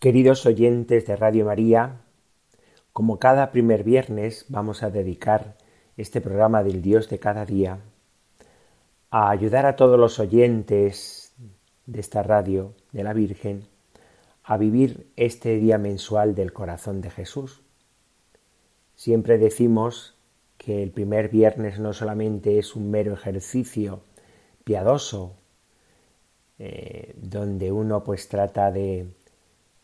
Queridos oyentes de Radio María, como cada primer viernes vamos a dedicar este programa del Dios de cada día a ayudar a todos los oyentes de esta radio de la Virgen a vivir este día mensual del corazón de Jesús. Siempre decimos que el primer viernes no solamente es un mero ejercicio piadoso, eh, donde uno pues trata de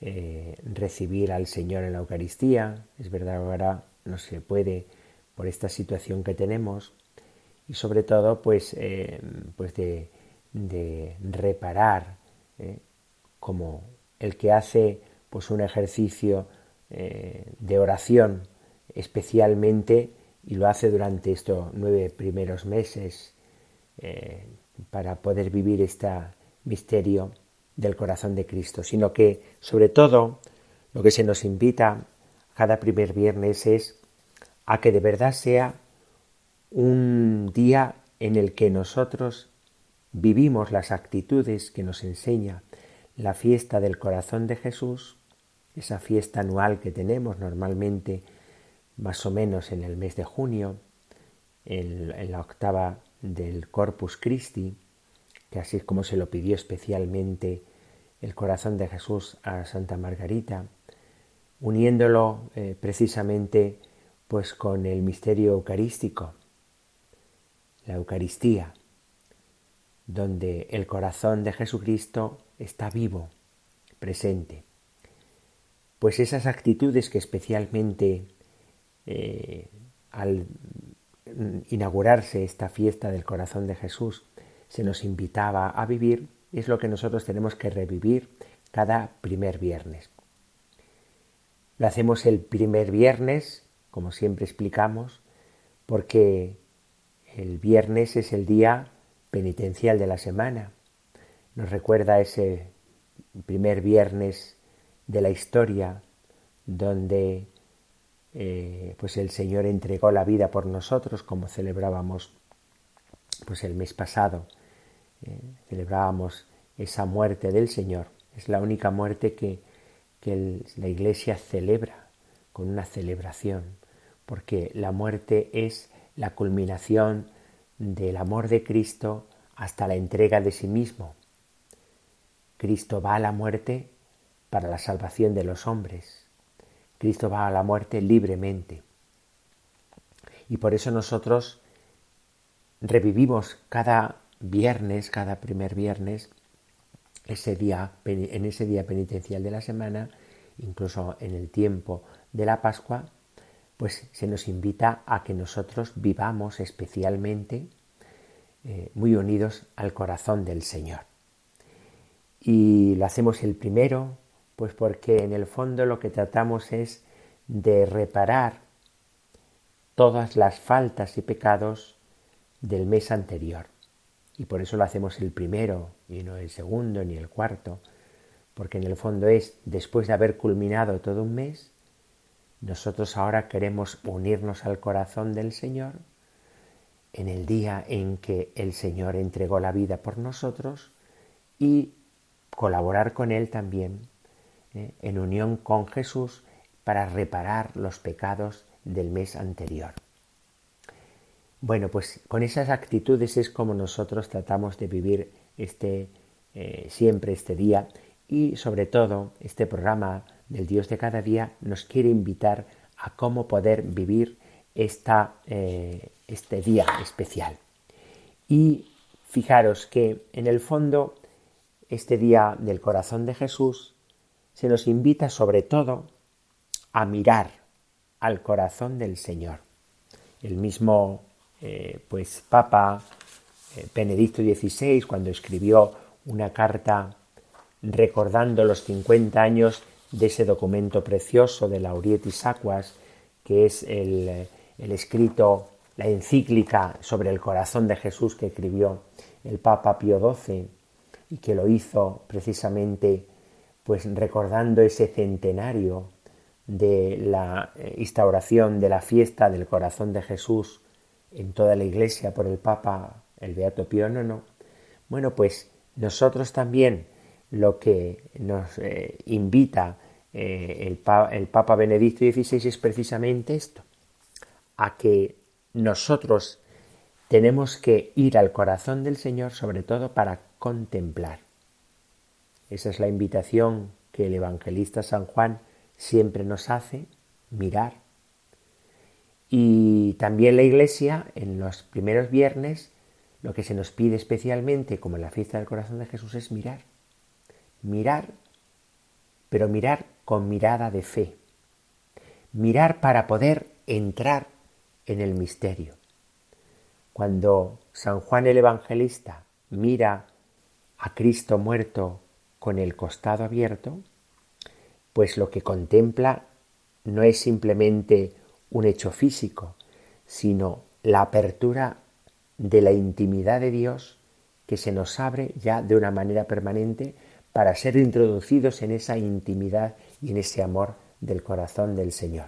eh, recibir al Señor en la Eucaristía. Es verdad ahora no se puede por esta situación que tenemos y sobre todo pues, eh, pues de, reparar eh, como el que hace pues un ejercicio de oración especialmente y lo hace durante estos nueve primeros meses para poder vivir este misterio del corazón de Cristo, sino que sobre todo lo que se nos invita cada primer viernes es a que de verdad sea un día en el que nosotros vivimos las actitudes que nos enseña la fiesta del corazón de Jesús, esa fiesta anual que tenemos normalmente más o menos en el mes de junio, en, la octava del Corpus Christi, que así es como se lo pidió especialmente el corazón de Jesús a Santa Margarita, uniéndolo eh, precisamente pues con el misterio eucarístico, la Eucaristía, donde el corazón de Jesucristo está vivo, presente. Pues esas actitudes que especialmente eh, al inaugurarse esta fiesta del corazón de Jesús se nos invitaba a vivir, es lo que nosotros tenemos que revivir cada primer viernes. Lo hacemos el primer viernes, como siempre explicamos, porque el viernes es el día penitencial de la semana. Nos recuerda ese primer viernes de la historia donde eh, pues el Señor entregó la vida por nosotros, como celebrábamos pues el mes pasado eh, celebrábamos esa muerte del Señor. Es la única muerte que, que la Iglesia celebra con una celebración, porque la muerte es la culminación del amor de Cristo hasta la entrega de sí mismo. Cristo va a la muerte para la salvación de los hombres. Cristo va a la muerte libremente. Y por eso nosotros revivimos cada viernes, cada primer viernes, ese día, en ese día penitencial de la semana, incluso en el tiempo de la Pascua, pues se nos invita a que nosotros vivamos especialmente eh, muy unidos al corazón del Señor. Y lo hacemos el primero, pues porque en el fondo lo que tratamos es de reparar todas las faltas y pecados del mes anterior. Y por eso lo hacemos el primero y no el segundo ni el cuarto, porque en el fondo es, después de haber culminado todo un mes, nosotros ahora queremos unirnos al corazón del Señor en el día en que el Señor entregó la vida por nosotros y colaborar con Él también ¿eh? en unión con Jesús para reparar los pecados del mes anterior. Bueno, pues con esas actitudes es como nosotros tratamos de vivir este eh, siempre este día y sobre todo este programa del Dios de cada día nos quiere invitar a cómo poder vivir esta, eh, este día especial. Y fijaros que en el fondo este día del corazón de Jesús se nos invita sobre todo a mirar al corazón del Señor. El mismo eh, pues Papa eh, Benedicto XVI, cuando escribió una carta recordando los 50 años de ese documento precioso de Laurietis Aquas, que es el, escrito, la encíclica sobre el corazón de Jesús que escribió el Papa Pío XII y que lo hizo precisamente pues recordando ese centenario de la eh, instauración de la fiesta del corazón de Jesús en toda la iglesia por el Papa, el Beato Pío IX, bueno, pues nosotros también lo que nos eh, invita eh, el, el Papa Benedicto XVI es precisamente esto, a que nosotros tenemos que ir al corazón del Señor sobre todo para contemplar. Esa es la invitación que el evangelista San Juan siempre nos hace mirar. Y también la Iglesia en los primeros viernes lo que se nos pide especialmente, como en la fiesta del corazón de Jesús, es mirar. Mirar, pero mirar con mirada de fe. Mirar para poder entrar en el misterio. Cuando San Juan el Evangelista mira a Cristo muerto con el costado abierto, pues lo que contempla no es simplemente un hecho físico, sino la apertura de la intimidad de Dios que se nos abre ya de una manera permanente para ser introducidos en esa intimidad y en ese amor del corazón del Señor.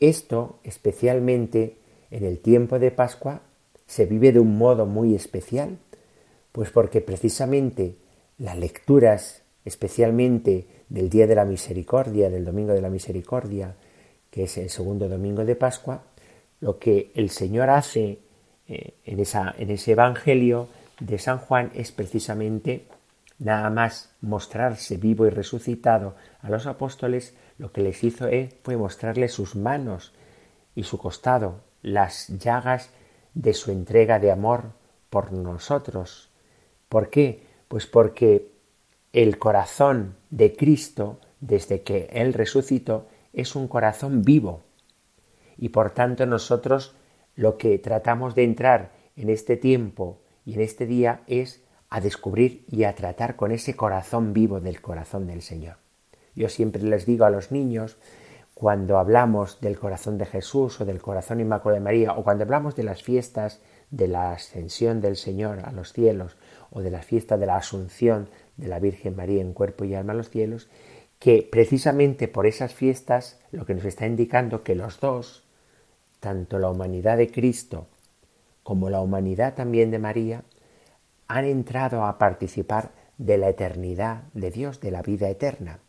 Esto, especialmente en el tiempo de Pascua, se vive de un modo muy especial, pues porque precisamente las lecturas, especialmente del Día de la Misericordia, del Domingo de la Misericordia, que es el segundo domingo de Pascua, lo que el Señor hace eh, en, esa, en ese Evangelio de San Juan es precisamente nada más mostrarse vivo y resucitado a los apóstoles, lo que les hizo fue mostrarles sus manos y su costado, las llagas de su entrega de amor por nosotros. ¿Por qué? Pues porque el corazón de Cristo, desde que Él resucitó, es un corazón vivo. Y por tanto nosotros lo que tratamos de entrar en este tiempo y en este día es a descubrir y a tratar con ese corazón vivo del corazón del Señor. Yo siempre les digo a los niños, cuando hablamos del corazón de Jesús o del corazón inmaculado de María, o cuando hablamos de las fiestas de la ascensión del Señor a los cielos, o de la fiesta de la asunción de la Virgen María en cuerpo y alma a los cielos, que precisamente por esas fiestas lo que nos está indicando que los dos, tanto la humanidad de Cristo como la humanidad también de María, han entrado a participar de la eternidad de Dios, de la vida eterna.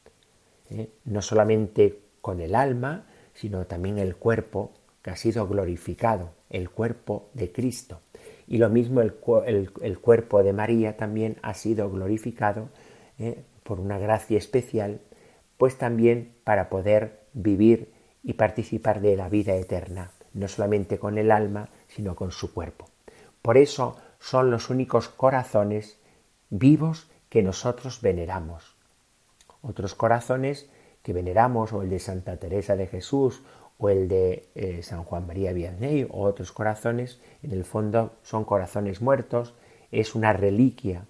¿eh? No solamente con el alma, sino también el cuerpo que ha sido glorificado, el cuerpo de Cristo. Y lo mismo el, cuerpo de María también ha sido glorificado ¿eh? por una gracia especial, pues también para poder vivir y participar de la vida eterna, no solamente con el alma, sino con su cuerpo. Por eso son los únicos corazones vivos que nosotros veneramos. Otros corazones que veneramos, o el de Santa Teresa de Jesús, o el de eh, San Juan María Vianney, o otros corazones, en el fondo son corazones muertos, es una reliquia,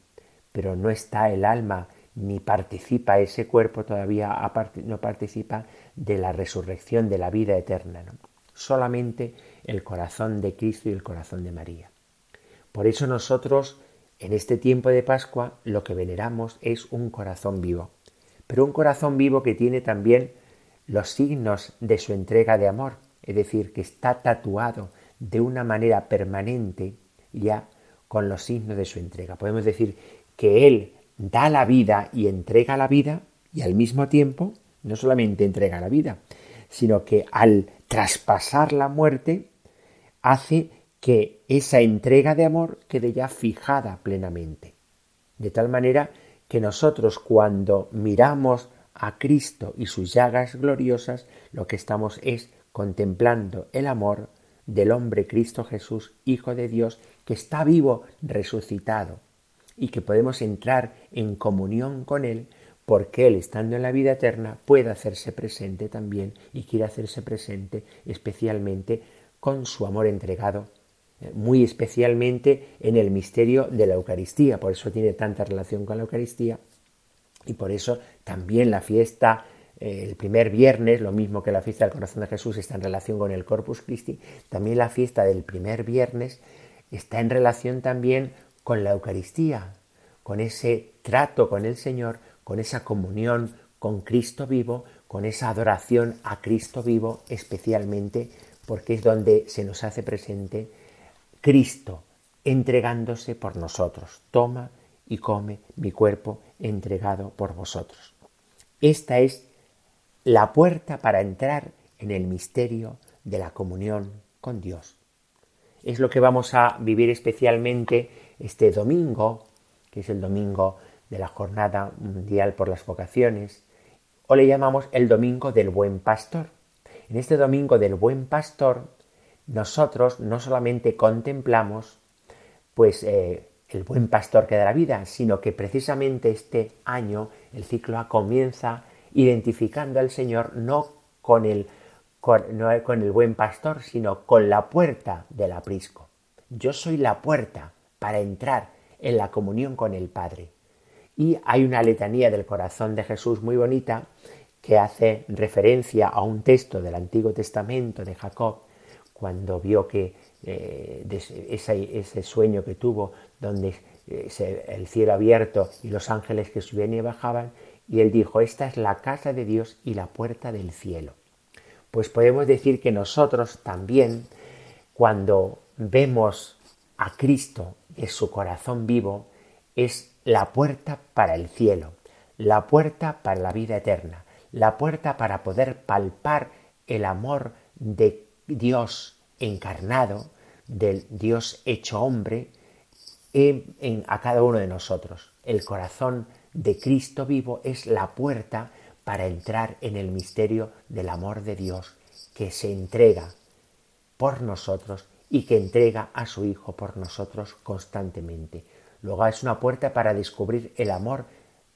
pero no está el alma ni participa ese cuerpo todavía no participa de la resurrección de la vida eterna solamente el corazón de Cristo y el corazón de María. Por eso nosotros en este tiempo de Pascua lo que veneramos es un corazón vivo. Pero un corazón vivo que tiene también los signos de su entrega de amor, es decir, que está tatuado de una manera permanente ya con los signos de su entrega. Podemos decir que Él da la vida y entrega la vida y al mismo tiempo no solamente entrega la vida, sino que al traspasar la muerte hace que esa entrega de amor quede ya fijada plenamente. De tal manera que nosotros cuando miramos a Cristo y sus llagas gloriosas, lo que estamos es contemplando el amor del hombre Cristo Jesús, Hijo de Dios, que está vivo, resucitado, y que podemos entrar en comunión con Él, porque Él, estando en la vida eterna, puede hacerse presente también y quiere hacerse presente especialmente con su amor entregado eh, muy especialmente en el misterio de la Eucaristía, por eso tiene tanta relación con la Eucaristía. Y por eso también la fiesta eh, el primer viernes, lo mismo que la fiesta del corazón de Jesús está en relación con el Corpus Christi, también la fiesta del primer viernes está en relación también con la Eucaristía, con ese trato con el Señor, con esa comunión con Cristo vivo, con esa adoración a Cristo vivo, especialmente porque es donde se nos hace presente Cristo entregándose por nosotros. Toma y come mi cuerpo entregado por vosotros. Esta es la puerta para entrar en el misterio de la comunión con Dios. Es lo que vamos a vivir especialmente este domingo, que es el domingo de la Jornada Mundial por las Vocaciones, o le llamamos el Domingo del Buen Pastor. En este Domingo del Buen Pastor, nosotros no solamente contemplamos pues eh, el buen pastor que da la vida, sino que precisamente este año el ciclo A comienza identificando al Señor no con el, con, con el buen pastor, sino con la puerta del aprisco. Yo soy la puerta para entrar en la comunión con el Padre. Y hay una letanía del corazón de Jesús muy bonita que hace referencia a un texto del Antiguo Testamento de Jacob, cuando vio que eh, ese, sueño que tuvo, donde eh, el cielo abierto y los ángeles que subían y bajaban, y él dijo, esta es la casa de Dios y la puerta del cielo. Pues podemos decir que nosotros también, cuando vemos a Cristo en su corazón vivo, es la puerta para el cielo, la puerta para la vida eterna, la puerta para poder palpar el amor de Dios encarnado, del Dios hecho hombre, en, a cada uno de nosotros. El corazón de Cristo vivo es la puerta para entrar en el misterio del amor de Dios que se entrega por nosotros y que entrega a su Hijo por nosotros constantemente. Luego es una puerta para descubrir el amor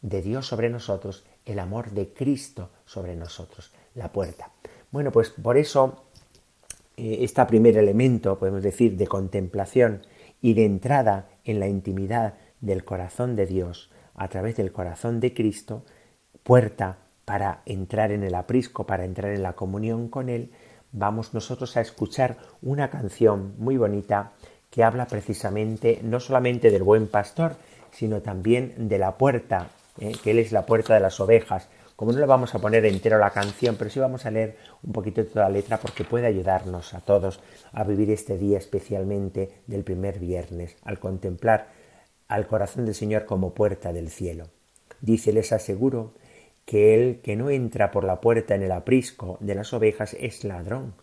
de Dios sobre nosotros, el amor de Cristo sobre nosotros, la puerta. Bueno, pues por eso eh, este primer elemento, podemos decir, de contemplación y de entrada en la intimidad del corazón de Dios a través del corazón de Cristo, puerta para entrar en el aprisco, para entrar en la comunión con Él, vamos nosotros a escuchar una canción muy bonita que habla precisamente no solamente del buen pastor, sino también de la puerta, eh, que Él es la puerta de las ovejas. Como no le vamos a poner entero la canción, pero sí vamos a leer un poquito de toda la letra porque puede ayudarnos a todos a vivir este día especialmente del primer viernes, al contemplar al corazón del Señor como puerta del cielo. Dice, les aseguro que el que no entra por la puerta en el aprisco de las ovejas es ladrón,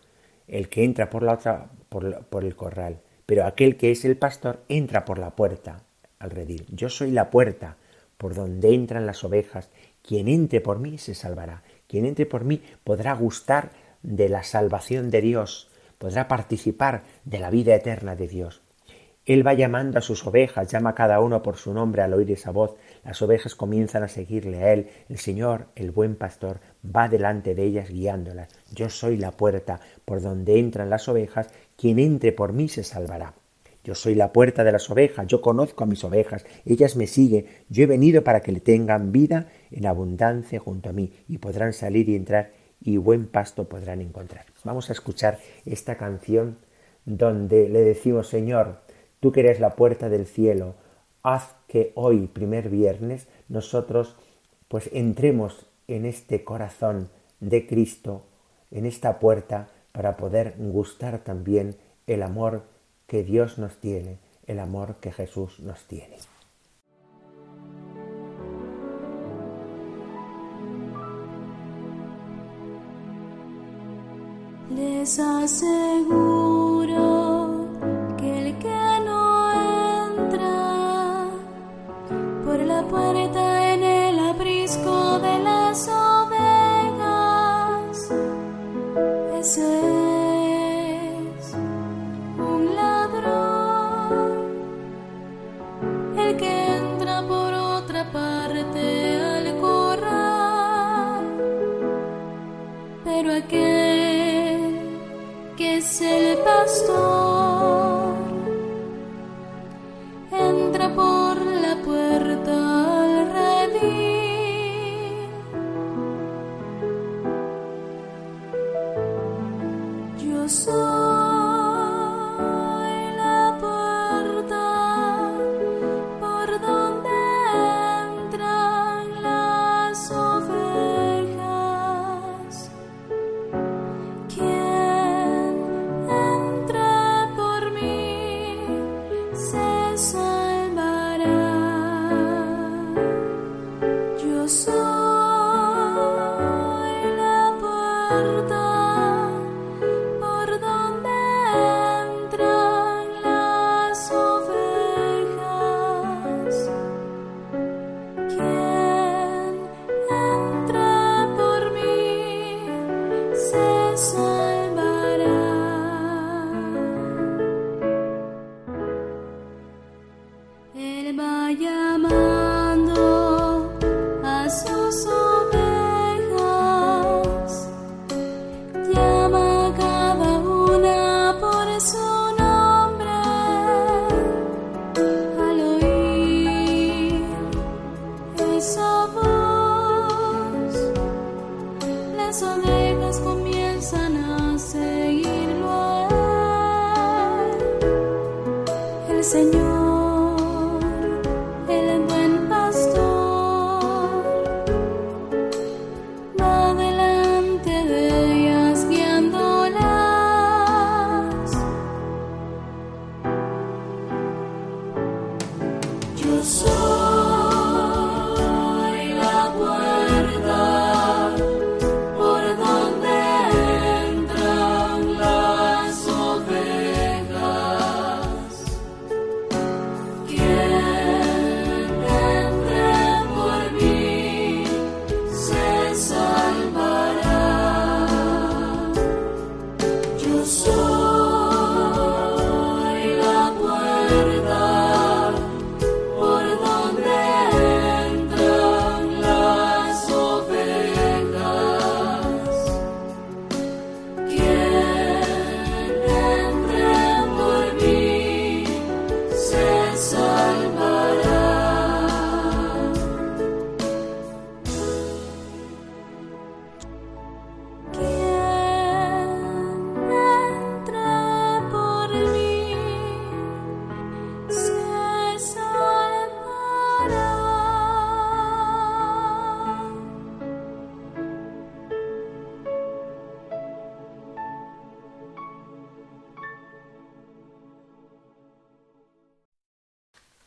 el que entra por la otra por, el corral, pero aquel que es el pastor entra por la puerta al redil. Yo soy la puerta por donde entran las ovejas. Quien entre por mí se salvará. Quien entre por mí podrá gustar de la salvación de Dios, podrá participar de la vida eterna de Dios. Él va llamando a sus ovejas, llama a cada uno por su nombre al oír esa voz. Las ovejas comienzan a seguirle a Él. El Señor, el buen pastor, va delante de ellas guiándolas. Yo soy la puerta por donde entran las ovejas. Quien entre por mí se salvará. Yo soy la puerta de las ovejas, yo conozco a mis ovejas, ellas me siguen, yo he venido para que le tengan vida en abundancia junto a mí y podrán salir y entrar y buen pasto podrán encontrar. Vamos a escuchar esta canción donde le decimos, Señor, Tú que eres la puerta del cielo, haz que hoy, primer viernes, nosotros pues entremos en este corazón de Cristo, en esta puerta, para poder gustar también el amor que Dios nos tiene, el amor que Jesús nos tiene. Les aseguro Yo soy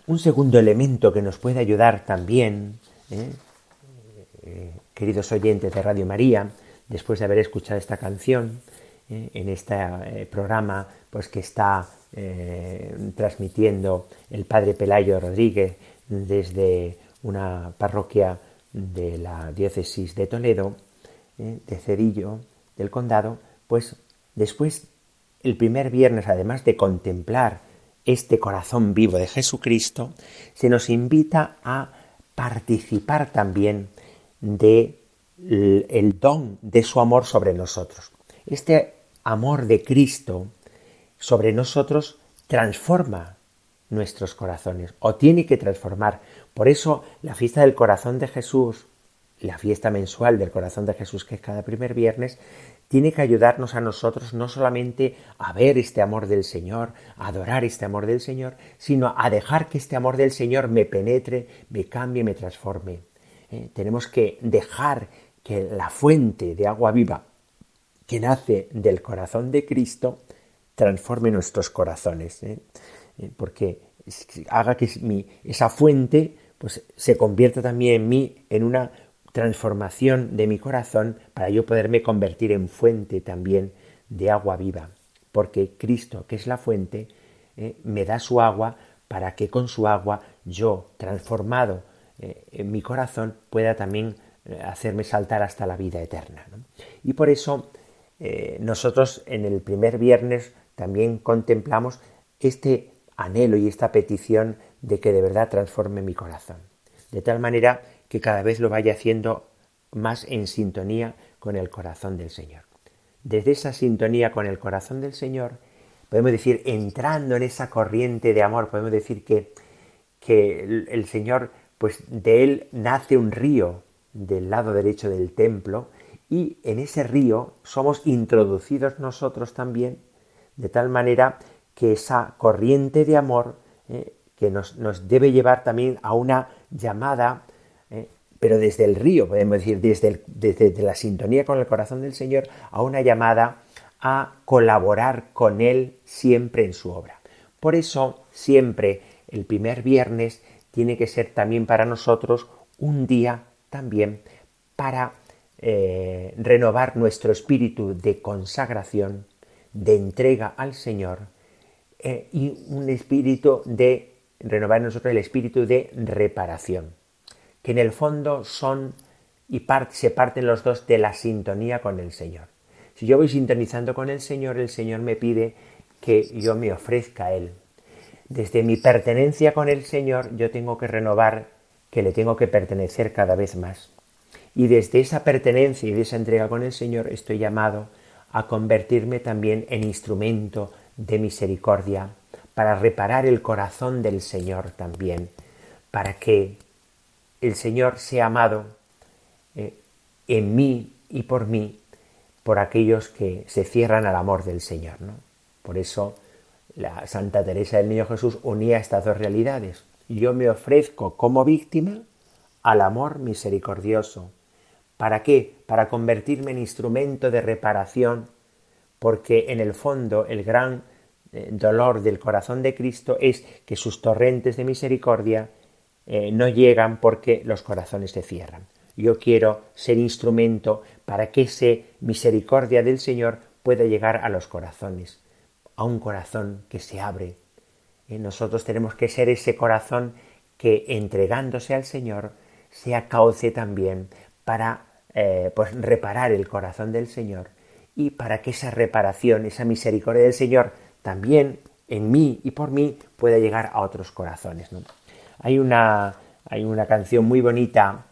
Un segundo elemento que nos puede ayudar también, ¿eh? Eh, queridos oyentes de Radio María, después de haber escuchado esta canción, ¿eh? en este programa pues, que está transmitiendo el Padre Pelayo Rodríguez desde una parroquia de la diócesis de Toledo, de Cedillo, del condado, pues después, el primer viernes, además de contemplar este corazón vivo de Jesucristo, se nos invita a participar también de el don de su amor sobre nosotros. Este amor de Cristo sobre nosotros transforma nuestros corazones o tiene que transformar. Por eso la fiesta del corazón de Jesús, la fiesta mensual del corazón de Jesús que es cada primer viernes, tiene que ayudarnos a nosotros no solamente a ver este amor del Señor, a adorar este amor del Señor, sino a dejar que este amor del Señor me penetre, me cambie, me transforme. ¿Eh? Tenemos que dejar que la fuente de agua viva que nace del corazón de Cristo transforme nuestros corazones, ¿eh? Eh, porque haga que esa fuente pues, se convierta también en mí en una transformación de mi corazón para yo poderme convertir en fuente también de agua viva, porque Cristo, que es la fuente, eh, me da su agua para que con su agua yo, transformado eh, en mi corazón, pueda también eh, hacerme saltar hasta la vida eterna. Y por eso nosotros en el primer viernes también contemplamos este anhelo y esta petición de que de verdad transforme mi corazón. De tal manera que cada vez lo vaya haciendo más en sintonía con el corazón del Señor. Desde esa sintonía con el corazón del Señor, podemos decir, entrando en esa corriente de amor, podemos decir que, que el, Señor, pues de él nace un río del lado derecho del templo y en ese río somos introducidos nosotros también, de tal manera que esa corriente de amor eh, que nos, nos, debe llevar también a una llamada, pero desde el río, podemos decir, desde, desde la sintonía con el corazón del Señor, a una llamada a colaborar con Él siempre en su obra. Por eso, siempre el primer viernes tiene que ser también para nosotros un día también para eh, renovar nuestro espíritu de consagración, de entrega al Señor eh, y un espíritu de renovar en nosotros el espíritu de reparación, que en el fondo son y se parten los dos de la sintonía con el Señor. Si yo voy sintonizando con el Señor, el Señor me pide que yo me ofrezca a Él. Desde mi pertenencia con el Señor, yo tengo que renovar que le tengo que pertenecer cada vez más. Y desde esa pertenencia y de esa entrega con el Señor estoy llamado a convertirme también en instrumento de misericordia, para reparar el corazón del Señor también, para que el Señor sea amado eh, en mí y por mí por aquellos que se cierran al amor del Señor. Por eso la Santa Teresa del Niño Jesús unía estas dos realidades. Yo me ofrezco como víctima al amor misericordioso. ¿Para qué? Para convertirme en instrumento de reparación, porque en el fondo el gran eh, dolor del corazón de Cristo es que sus torrentes de misericordia eh, no llegan porque los corazones se cierran. Yo quiero ser instrumento para que esa misericordia del Señor pueda llegar a los corazones, a un corazón que se abre. Y nosotros tenemos que ser ese corazón que entregándose al Señor sea cauce también para eh, pues reparar el corazón del Señor y para que esa reparación, esa misericordia del Señor también en mí y por mí pueda llegar a otros corazones. Hay, una, hay una canción muy bonita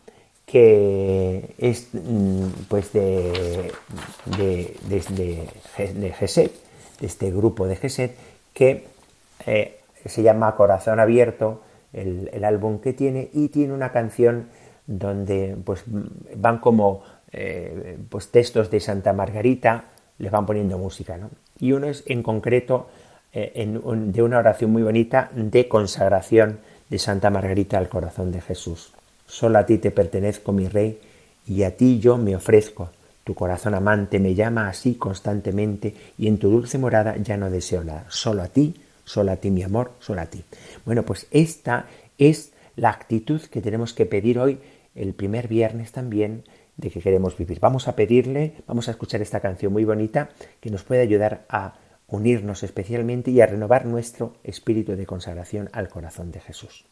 que es mm, pues de, de, de, Geset, de este grupo de Geset, que eh, se llama Corazón Abierto, el, el, álbum que tiene, y tiene una canción donde pues van como eh, pues textos de Santa Margarita, les van poniendo música, ¿no? Y uno es en concreto eh, de una oración muy bonita de consagración de Santa Margarita al corazón de Jesús. Solo a ti te pertenezco, mi rey, y a ti yo me ofrezco. Tu corazón amante me llama así constantemente y en tu dulce morada ya no deseo nada. Solo a ti, solo a ti, mi amor, solo a ti. Bueno, pues esta es la actitud que tenemos que pedir hoy, el primer viernes también, de que queremos vivir. Vamos a pedirle, vamos a escuchar esta canción muy bonita que nos puede ayudar a unirnos especialmente y a renovar nuestro espíritu de consagración al corazón de Jesús.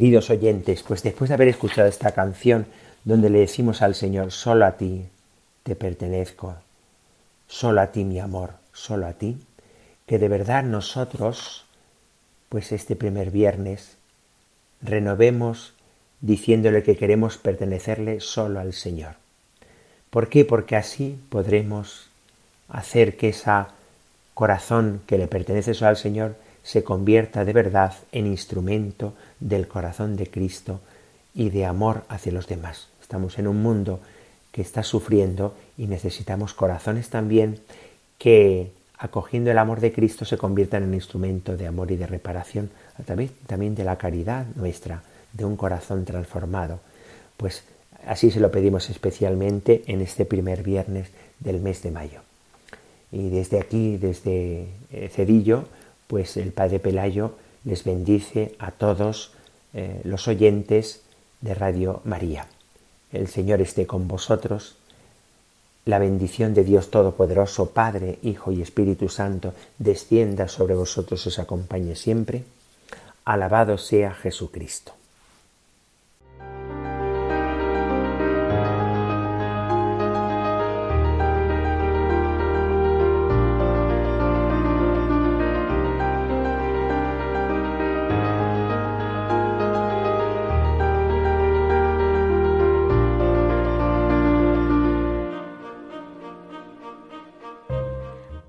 Queridos oyentes, pues después de haber escuchado esta canción donde le decimos al Señor, solo a ti te pertenezco, solo a ti mi amor, solo a ti, que de verdad nosotros, pues este primer viernes, renovemos diciéndole que queremos pertenecerle solo al Señor. ¿Por qué? Porque así podremos hacer que ese corazón que le pertenece solo al Señor se convierta de verdad en instrumento del corazón de Cristo y de amor hacia los demás. Estamos en un mundo que está sufriendo y necesitamos corazones también que acogiendo el amor de Cristo se conviertan en instrumento de amor y de reparación a través también de la caridad nuestra, de un corazón transformado. Pues así se lo pedimos especialmente en este primer viernes del mes de mayo. Y desde aquí, desde Cedillo, pues el Padre Pelayo les bendice a todos eh, los oyentes de Radio María. El Señor esté con vosotros. La bendición de Dios Todopoderoso, Padre, Hijo y Espíritu Santo, descienda sobre vosotros y os acompañe siempre. Alabado sea Jesucristo.